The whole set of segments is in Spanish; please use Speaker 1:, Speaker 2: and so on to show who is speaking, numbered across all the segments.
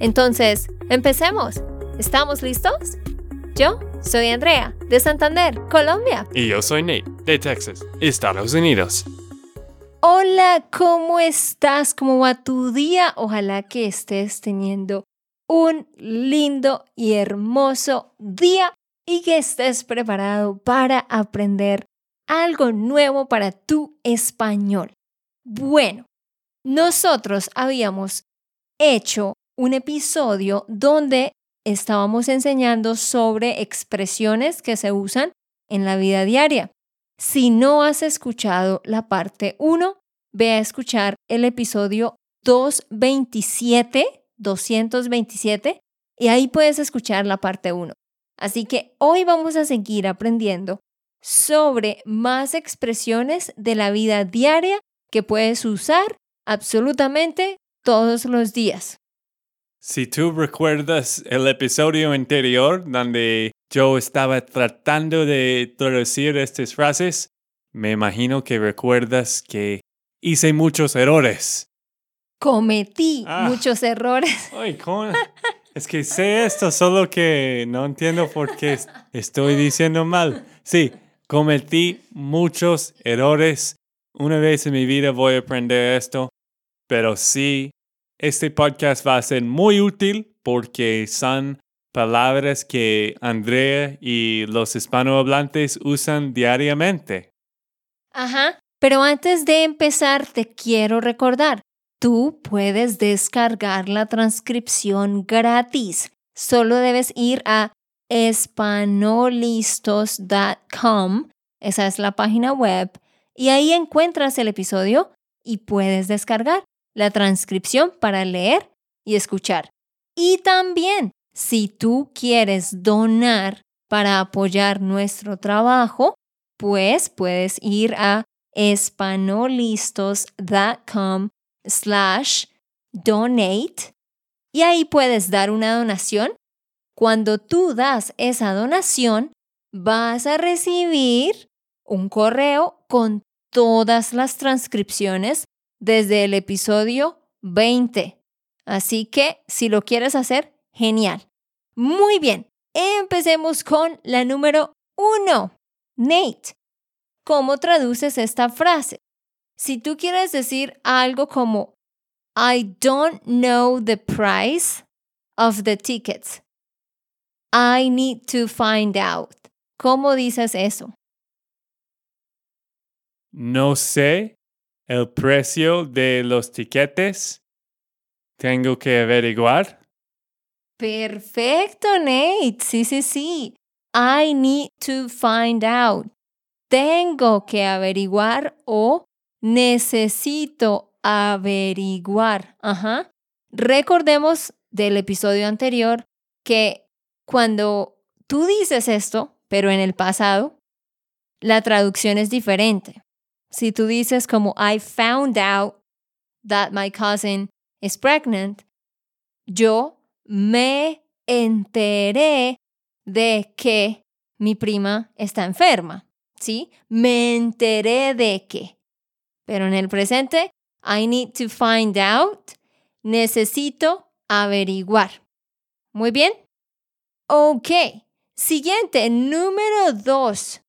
Speaker 1: Entonces, empecemos. ¿Estamos listos? Yo soy Andrea, de Santander, Colombia.
Speaker 2: Y yo soy Nate, de Texas, Estados Unidos.
Speaker 1: Hola, ¿cómo estás? ¿Cómo va tu día? Ojalá que estés teniendo un lindo y hermoso día y que estés preparado para aprender algo nuevo para tu español. Bueno, nosotros habíamos hecho un episodio donde estábamos enseñando sobre expresiones que se usan en la vida diaria. Si no has escuchado la parte 1, ve a escuchar el episodio 227, 227, y ahí puedes escuchar la parte 1. Así que hoy vamos a seguir aprendiendo sobre más expresiones de la vida diaria que puedes usar absolutamente todos los días.
Speaker 2: Si tú recuerdas el episodio anterior donde yo estaba tratando de traducir estas frases, me imagino que recuerdas que hice muchos errores.
Speaker 1: Cometí ah. muchos errores.
Speaker 2: Ay, ¿cómo? Es que sé esto, solo que no entiendo por qué estoy diciendo mal. Sí, cometí muchos errores. Una vez en mi vida voy a aprender esto, pero sí, este podcast va a ser muy útil porque son palabras que Andrea y los hispanohablantes usan diariamente.
Speaker 1: Ajá, pero antes de empezar te quiero recordar, tú puedes descargar la transcripción gratis. Solo debes ir a espanolistos.com, esa es la página web, y ahí encuentras el episodio y puedes descargar la transcripción para leer y escuchar. Y también, si tú quieres donar para apoyar nuestro trabajo, pues puedes ir a espanolistos.com slash donate y ahí puedes dar una donación. Cuando tú das esa donación, vas a recibir un correo con todas las transcripciones desde el episodio 20. Así que si lo quieres hacer, genial. Muy bien, empecemos con la número uno. Nate, ¿cómo traduces esta frase? Si tú quieres decir algo como I don't know the price of the tickets. I need to find out. ¿Cómo dices eso?
Speaker 2: No sé el precio de los tiquetes. Tengo que averiguar.
Speaker 1: Perfecto, Nate. Sí, sí, sí. I need to find out. Tengo que averiguar o necesito averiguar. Ajá. Recordemos del episodio anterior que cuando tú dices esto, pero en el pasado, la traducción es diferente. Si tú dices como I found out that my cousin is pregnant, yo me enteré de que mi prima está enferma. ¿Sí? Me enteré de que. Pero en el presente, I need to find out. Necesito averiguar. Muy bien. Ok. Siguiente, número dos.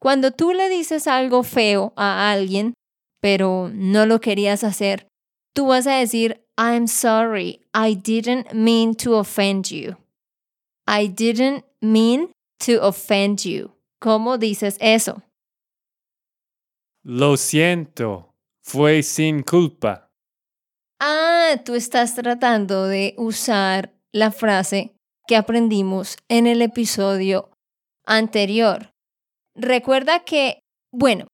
Speaker 1: Cuando tú le dices algo feo a alguien, pero no lo querías hacer, tú vas a decir, I'm sorry, I didn't mean to offend you. I didn't mean to offend you. ¿Cómo dices eso?
Speaker 2: Lo siento, fue sin culpa.
Speaker 1: Ah, tú estás tratando de usar la frase que aprendimos en el episodio anterior. Recuerda que, bueno,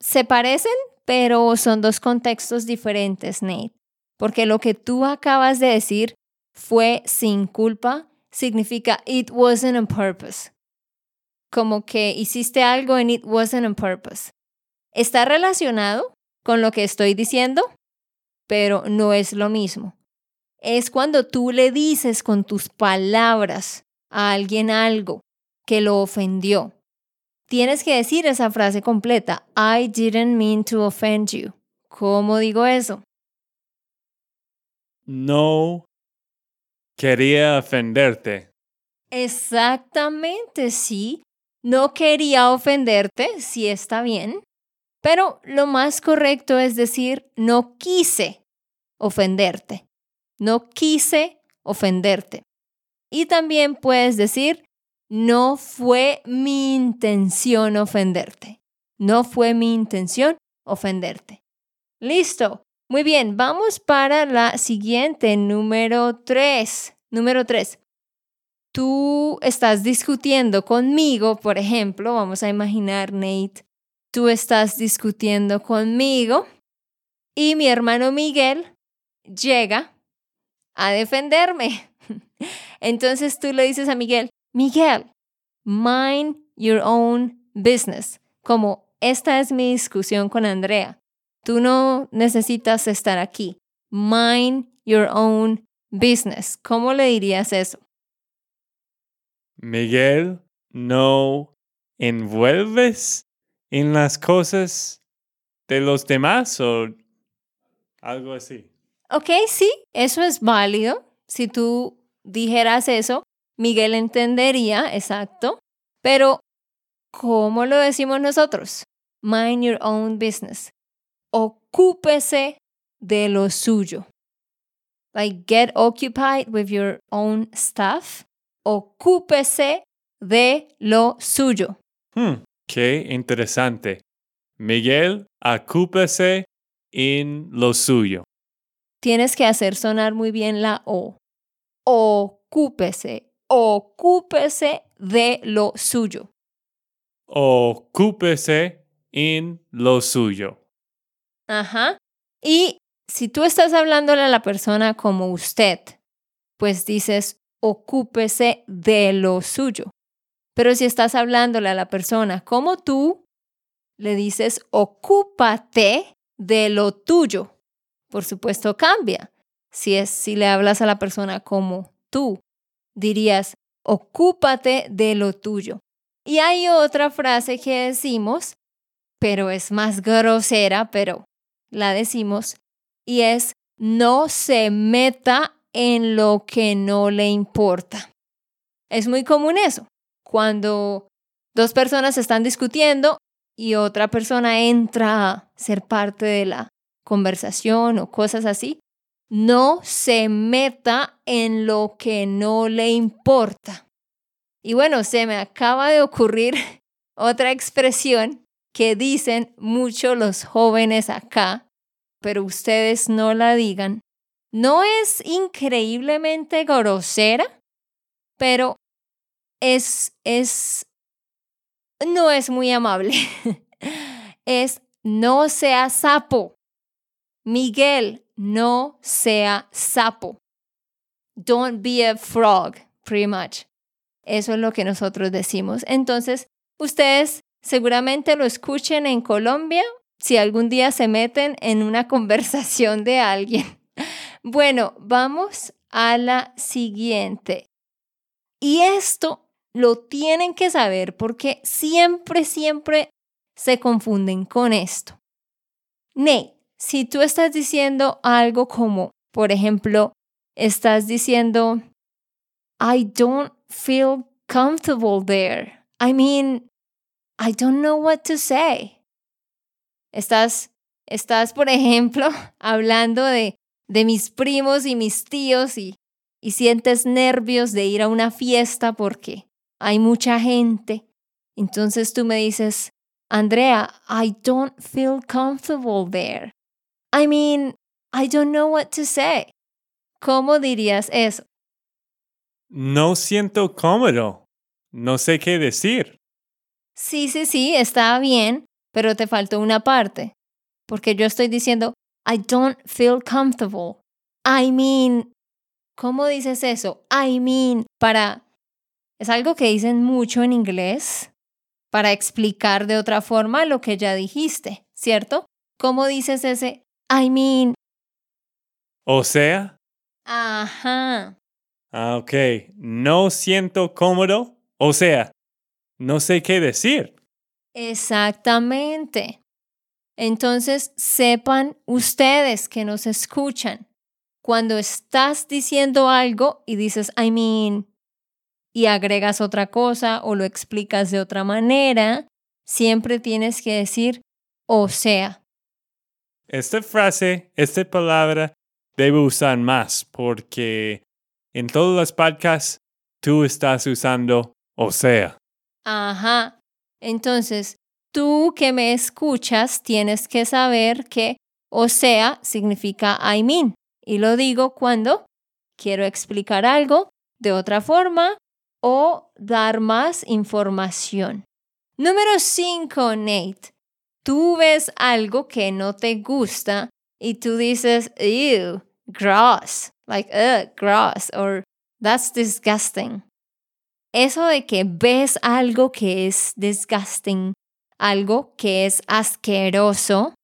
Speaker 1: se parecen, pero son dos contextos diferentes, Nate. Porque lo que tú acabas de decir fue sin culpa significa it wasn't on purpose. Como que hiciste algo and it wasn't on purpose. Está relacionado con lo que estoy diciendo, pero no es lo mismo. Es cuando tú le dices con tus palabras a alguien algo que lo ofendió. Tienes que decir esa frase completa. I didn't mean to offend you. ¿Cómo digo eso?
Speaker 2: No quería ofenderte.
Speaker 1: Exactamente, sí. No quería ofenderte, sí está bien. Pero lo más correcto es decir, no quise ofenderte. No quise ofenderte. Y también puedes decir, no fue mi intención ofenderte. No fue mi intención ofenderte. Listo. Muy bien, vamos para la siguiente, número tres. Número tres. Tú estás discutiendo conmigo, por ejemplo, vamos a imaginar, Nate, tú estás discutiendo conmigo y mi hermano Miguel llega a defenderme. Entonces tú le dices a Miguel, Miguel, mind your own business. Como esta es mi discusión con Andrea. Tú no necesitas estar aquí. Mind your own business. ¿Cómo le dirías eso?
Speaker 2: Miguel, no envuelves en las cosas de los demás o algo así.
Speaker 1: Ok, sí, eso es válido. Si tú dijeras eso, Miguel entendería, exacto. Pero, ¿cómo lo decimos nosotros? Mind your own business. Ocúpese de lo suyo. Like, get occupied with your own stuff. Ocúpese de lo suyo.
Speaker 2: Hmm, qué interesante. Miguel, ocúpese en lo suyo
Speaker 1: tienes que hacer sonar muy bien la O. Ocúpese, ocúpese de lo suyo.
Speaker 2: Ocúpese en lo suyo.
Speaker 1: Ajá. Y si tú estás hablándole a la persona como usted, pues dices, ocúpese de lo suyo. Pero si estás hablándole a la persona como tú, le dices, ocúpate de lo tuyo por supuesto cambia. Si es si le hablas a la persona como tú, dirías, ocúpate de lo tuyo. Y hay otra frase que decimos, pero es más grosera, pero la decimos, y es, no se meta en lo que no le importa. Es muy común eso, cuando dos personas están discutiendo y otra persona entra a ser parte de la conversación o cosas así, no se meta en lo que no le importa. Y bueno, se me acaba de ocurrir otra expresión que dicen mucho los jóvenes acá, pero ustedes no la digan. No es increíblemente grosera, pero es, es, no es muy amable. es no sea sapo. Miguel, no sea sapo. Don't be a frog, pretty much. Eso es lo que nosotros decimos. Entonces, ustedes seguramente lo escuchen en Colombia si algún día se meten en una conversación de alguien. Bueno, vamos a la siguiente. Y esto lo tienen que saber porque siempre, siempre se confunden con esto. Nate, si tú estás diciendo algo como, por ejemplo, estás diciendo, I don't feel comfortable there. I mean, I don't know what to say. Estás, estás, por ejemplo, hablando de, de mis primos y mis tíos y, y sientes nervios de ir a una fiesta porque hay mucha gente. Entonces tú me dices, Andrea, I don't feel comfortable there. I mean, I don't know what to say. ¿Cómo dirías eso?
Speaker 2: No siento cómodo. No sé qué decir.
Speaker 1: Sí, sí, sí, está bien, pero te faltó una parte. Porque yo estoy diciendo, I don't feel comfortable. I mean, ¿Cómo dices eso? I mean, para... Es algo que dicen mucho en inglés para explicar de otra forma lo que ya dijiste, ¿cierto? ¿Cómo dices ese I mean?
Speaker 2: O sea,
Speaker 1: Ajá.
Speaker 2: ah, ok, no siento cómodo. O sea, no sé qué decir.
Speaker 1: Exactamente. Entonces, sepan ustedes que nos escuchan, cuando estás diciendo algo y dices, I mean, y agregas otra cosa o lo explicas de otra manera, siempre tienes que decir, o sea.
Speaker 2: Esta frase, esta palabra, debo usar más porque en todos los podcasts tú estás usando o sea.
Speaker 1: Ajá. Entonces, tú que me escuchas tienes que saber que o sea significa I mean. Y lo digo cuando quiero explicar algo de otra forma o dar más información. Número 5, Nate. Tú ves algo que no te gusta y tú dices, ew, gross, like, ugh, gross, or that's disgusting. Eso de que ves algo que es disgusting, algo que es asqueroso,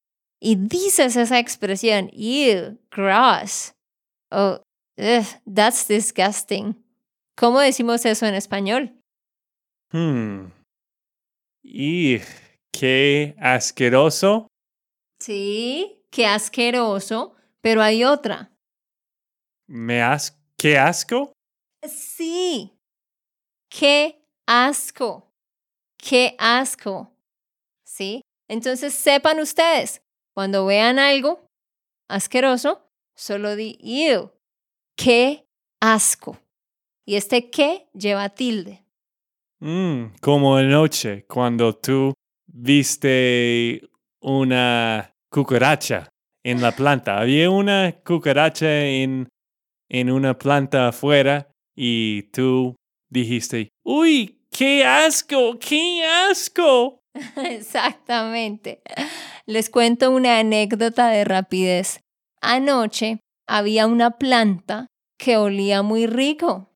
Speaker 1: y dices esa expresión, ew, gross, oh, ugh, that's disgusting. ¿Cómo decimos eso en español?
Speaker 2: Hmm. Y qué asqueroso.
Speaker 1: Sí, qué asqueroso, pero hay otra.
Speaker 2: Me as qué asco.
Speaker 1: Sí, qué asco, qué asco. ¿Sí? Entonces sepan ustedes, cuando vean algo asqueroso, solo di ew, qué asco. Y este qué lleva tilde.
Speaker 2: Mm, como anoche cuando tú viste una cucaracha en la planta. Había una cucaracha en, en una planta afuera y tú dijiste, uy, qué asco, qué asco.
Speaker 1: Exactamente. Les cuento una anécdota de rapidez. Anoche había una planta que olía muy rico.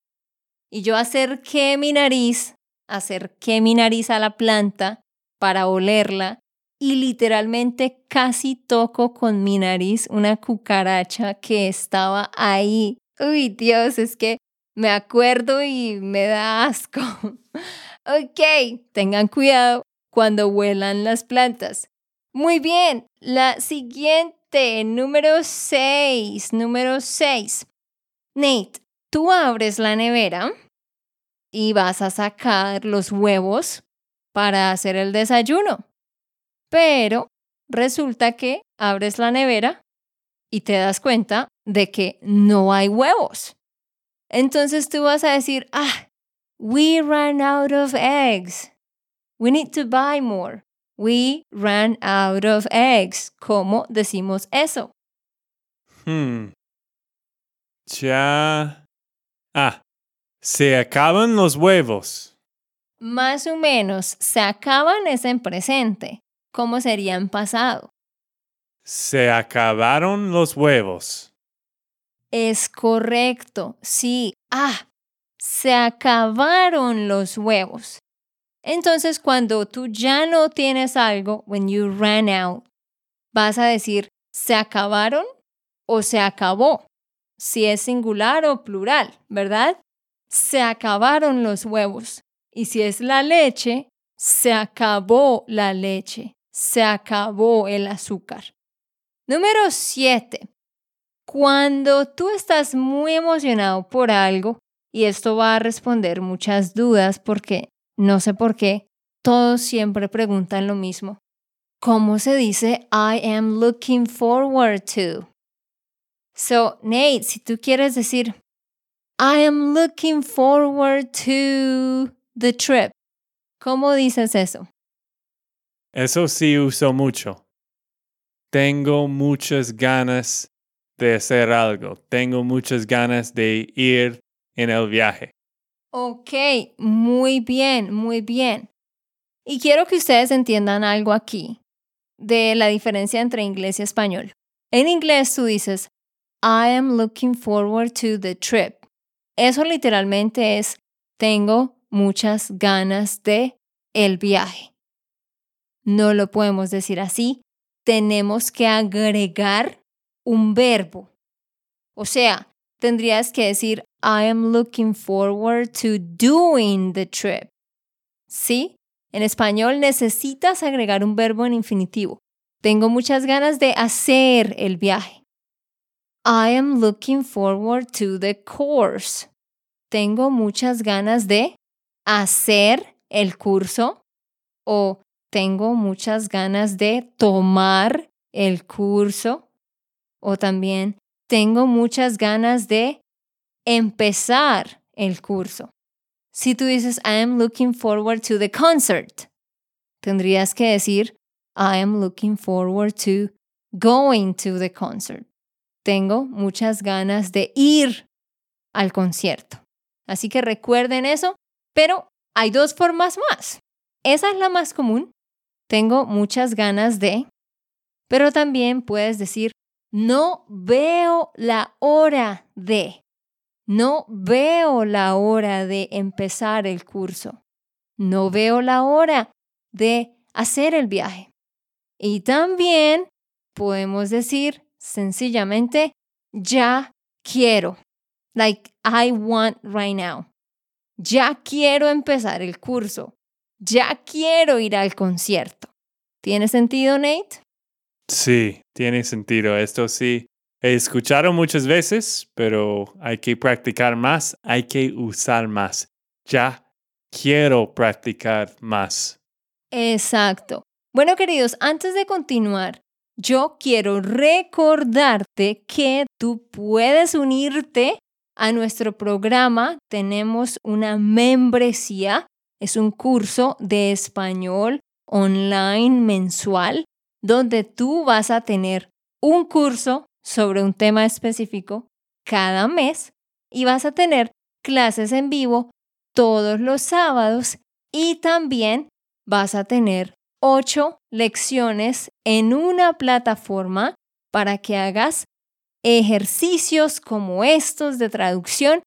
Speaker 1: Y yo acerqué mi nariz, acerqué mi nariz a la planta para olerla y literalmente casi toco con mi nariz una cucaracha que estaba ahí. Uy, Dios, es que me acuerdo y me da asco. ok, tengan cuidado cuando huelan las plantas. Muy bien, la siguiente, número 6, número 6. Nate, tú abres la nevera y vas a sacar los huevos para hacer el desayuno. Pero resulta que abres la nevera y te das cuenta de que no hay huevos. Entonces tú vas a decir, ah, we ran out of eggs. We need to buy more. We ran out of eggs. ¿Cómo decimos eso?
Speaker 2: Hmm. Ya. Ah, se acaban los huevos.
Speaker 1: Más o menos, se acaban es en presente. ¿Cómo sería en pasado?
Speaker 2: Se acabaron los huevos.
Speaker 1: Es correcto, sí. Ah, se acabaron los huevos. Entonces, cuando tú ya no tienes algo, when you ran out, vas a decir, ¿se acabaron o se acabó? Si es singular o plural, ¿verdad? Se acabaron los huevos. Y si es la leche, se acabó la leche. Se acabó el azúcar. Número 7. Cuando tú estás muy emocionado por algo, y esto va a responder muchas dudas porque no sé por qué, todos siempre preguntan lo mismo. ¿Cómo se dice I am looking forward to? So, Nate, si tú quieres decir I am looking forward to the trip, ¿cómo dices eso?
Speaker 2: Eso sí uso mucho. Tengo muchas ganas de hacer algo. Tengo muchas ganas de ir en el viaje.
Speaker 1: Ok, muy bien, muy bien. Y quiero que ustedes entiendan algo aquí de la diferencia entre inglés y español. En inglés tú dices, I am looking forward to the trip. Eso literalmente es tengo muchas ganas de el viaje. No lo podemos decir así. Tenemos que agregar un verbo. O sea, tendrías que decir I am looking forward to doing the trip. ¿Sí? En español necesitas agregar un verbo en infinitivo. Tengo muchas ganas de hacer el viaje. I am looking forward to the course. Tengo muchas ganas de hacer el curso o tengo muchas ganas de tomar el curso o también tengo muchas ganas de empezar el curso. Si tú dices I am looking forward to the concert, tendrías que decir I am looking forward to going to the concert. Tengo muchas ganas de ir al concierto. Así que recuerden eso, pero hay dos formas más. Esa es la más común. Tengo muchas ganas de, pero también puedes decir no veo la hora de. No veo la hora de empezar el curso. No veo la hora de hacer el viaje. Y también podemos decir sencillamente, ya quiero. Like, I want right now. Ya quiero empezar el curso. Ya quiero ir al concierto. ¿Tiene sentido, Nate?
Speaker 2: Sí, tiene sentido. Esto sí He escuchado muchas veces, pero hay que practicar más, hay que usar más. Ya quiero practicar más.
Speaker 1: Exacto. Bueno, queridos, antes de continuar, yo quiero recordarte que tú puedes unirte a nuestro programa. Tenemos una membresía, es un curso de español online mensual donde tú vas a tener un curso sobre un tema específico cada mes y vas a tener clases en vivo todos los sábados y también vas a tener ocho lecciones en una plataforma para que hagas ejercicios como estos de traducción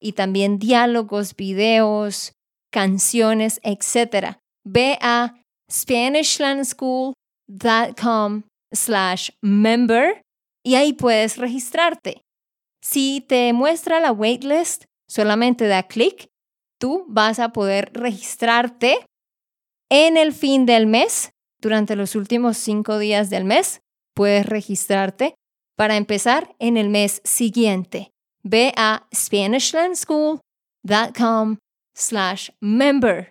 Speaker 1: y también diálogos, videos, canciones, etc. Ve a SpanishLandSchool.com slash member y ahí puedes registrarte. Si te muestra la waitlist, solamente da clic, tú vas a poder registrarte en el fin del mes, durante los últimos cinco días del mes, puedes registrarte para empezar en el mes siguiente. Ve a SpanishLandSchool.com slash member.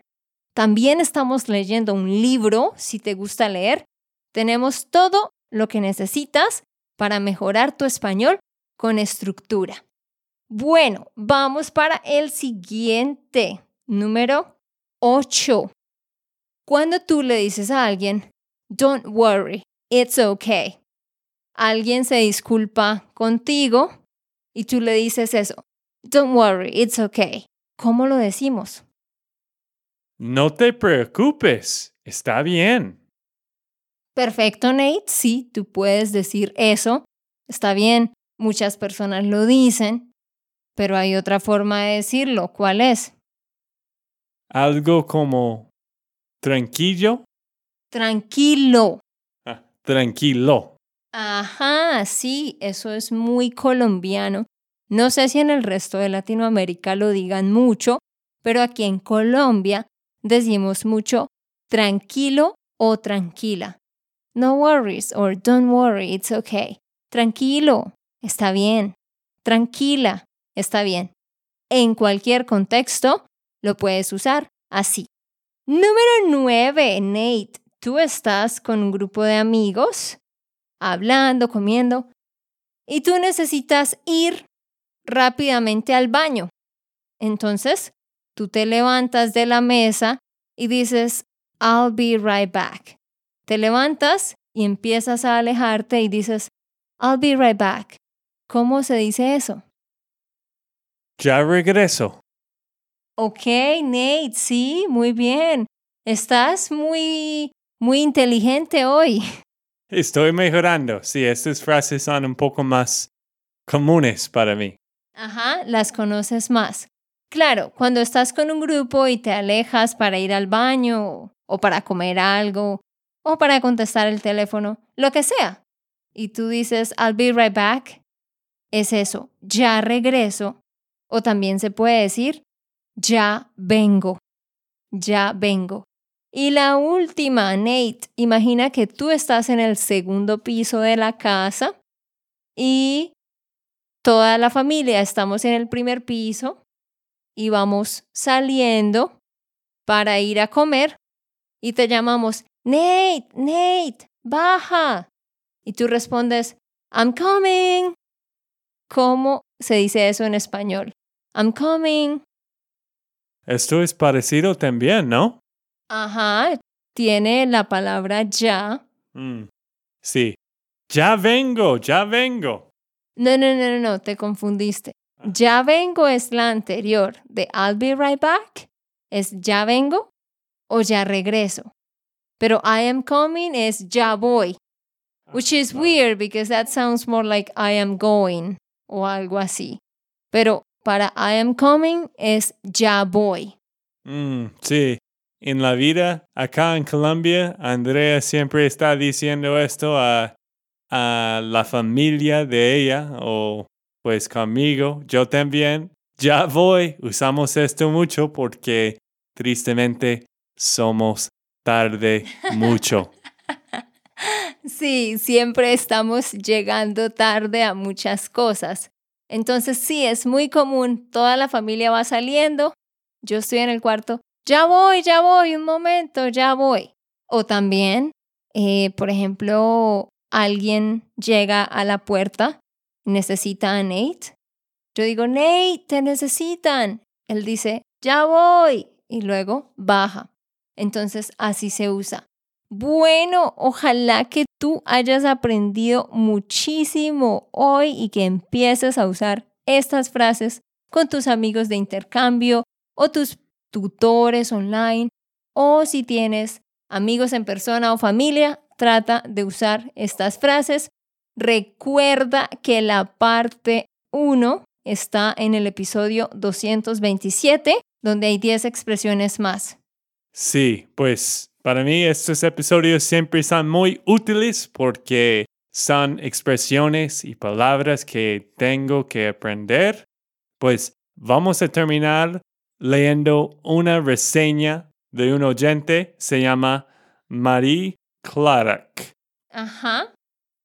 Speaker 1: También estamos leyendo un libro, si te gusta leer. Tenemos todo lo que necesitas para mejorar tu español con estructura. Bueno, vamos para el siguiente, número 8. Cuando tú le dices a alguien, don't worry, it's okay. Alguien se disculpa contigo y tú le dices eso, don't worry, it's okay. ¿Cómo lo decimos?
Speaker 2: No te preocupes, está bien.
Speaker 1: Perfecto, Nate. Sí, tú puedes decir eso. Está bien, muchas personas lo dicen, pero hay otra forma de decirlo. ¿Cuál es?
Speaker 2: Algo como tranquilo.
Speaker 1: Tranquilo.
Speaker 2: Ah, tranquilo.
Speaker 1: Ajá, sí, eso es muy colombiano. No sé si en el resto de Latinoamérica lo digan mucho, pero aquí en Colombia decimos mucho tranquilo o tranquila. No worries or don't worry, it's okay. Tranquilo, está bien. Tranquila, está bien. En cualquier contexto lo puedes usar así. Número 9, Nate. Tú estás con un grupo de amigos, hablando, comiendo, y tú necesitas ir rápidamente al baño. Entonces, tú te levantas de la mesa y dices, I'll be right back. Te levantas y empiezas a alejarte y dices, I'll be right back. ¿Cómo se dice eso?
Speaker 2: Ya regreso.
Speaker 1: Ok, Nate, sí, muy bien. Estás muy, muy inteligente hoy.
Speaker 2: Estoy mejorando. Sí, estas frases son un poco más comunes para mí.
Speaker 1: Ajá, las conoces más. Claro, cuando estás con un grupo y te alejas para ir al baño o para comer algo o para contestar el teléfono, lo que sea, y tú dices, I'll be right back, es eso, ya regreso. O también se puede decir, ya vengo, ya vengo. Y la última, Nate, imagina que tú estás en el segundo piso de la casa y toda la familia estamos en el primer piso y vamos saliendo para ir a comer y te llamamos, Nate, Nate, baja. Y tú respondes, I'm coming. ¿Cómo se dice eso en español? I'm coming.
Speaker 2: Esto es parecido también, ¿no?
Speaker 1: Ajá, tiene la palabra ya.
Speaker 2: Mm, Sí. Ya vengo, ya vengo.
Speaker 1: No, no, no, no, no, te confundiste. Ya vengo es la anterior de I'll be right back. Es ya vengo o ya regreso. Pero I am coming es ya voy. Which is weird because that sounds more like I am going o algo así. Pero para I am coming es ya voy.
Speaker 2: Mm, sí. En la vida, acá en Colombia, Andrea siempre está diciendo esto a, a la familia de ella o pues conmigo. Yo también. Ya voy. Usamos esto mucho porque tristemente somos tarde mucho.
Speaker 1: Sí, siempre estamos llegando tarde a muchas cosas. Entonces sí, es muy común, toda la familia va saliendo, yo estoy en el cuarto, ya voy, ya voy, un momento, ya voy. O también, eh, por ejemplo, alguien llega a la puerta necesita a Nate. Yo digo, Nate, te necesitan. Él dice, ya voy. Y luego baja. Entonces así se usa. Bueno, ojalá que tú hayas aprendido muchísimo hoy y que empieces a usar estas frases con tus amigos de intercambio o tus tutores online o si tienes amigos en persona o familia, trata de usar estas frases. Recuerda que la parte 1 está en el episodio 227, donde hay 10 expresiones más.
Speaker 2: Sí, pues para mí estos episodios siempre son muy útiles porque son expresiones y palabras que tengo que aprender. Pues vamos a terminar leyendo una reseña de un oyente, se llama Marie Clark.
Speaker 1: Ajá.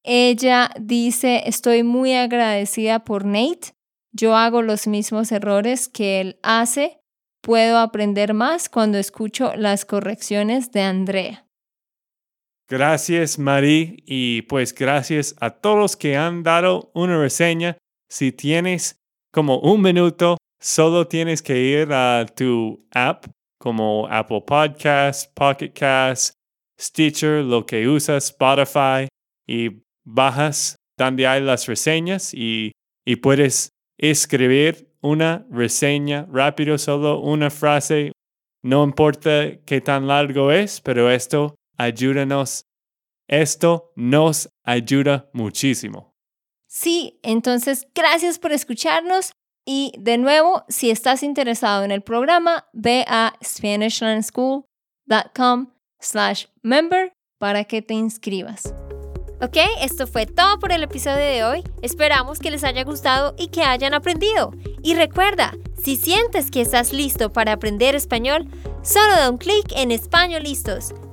Speaker 1: Ella dice, estoy muy agradecida por Nate. Yo hago los mismos errores que él hace Puedo aprender más cuando escucho las correcciones de Andrea.
Speaker 2: Gracias, Marie, y pues gracias a todos que han dado una reseña. Si tienes como un minuto, solo tienes que ir a tu app como Apple Podcasts, Pocket Casts, Stitcher, lo que usas, Spotify, y bajas donde hay las reseñas y, y puedes escribir una reseña rápido, solo una frase. No importa qué tan largo es, pero esto ayúdanos. Esto nos ayuda muchísimo.
Speaker 1: Sí, entonces gracias por escucharnos y de nuevo, si estás interesado en el programa, ve a SpanishLandSchool.com slash member para que te inscribas. Ok, esto fue todo por el episodio de hoy. Esperamos que les haya gustado y que hayan aprendido. Y recuerda, si sientes que estás listo para aprender español, solo da un clic en Español Listos.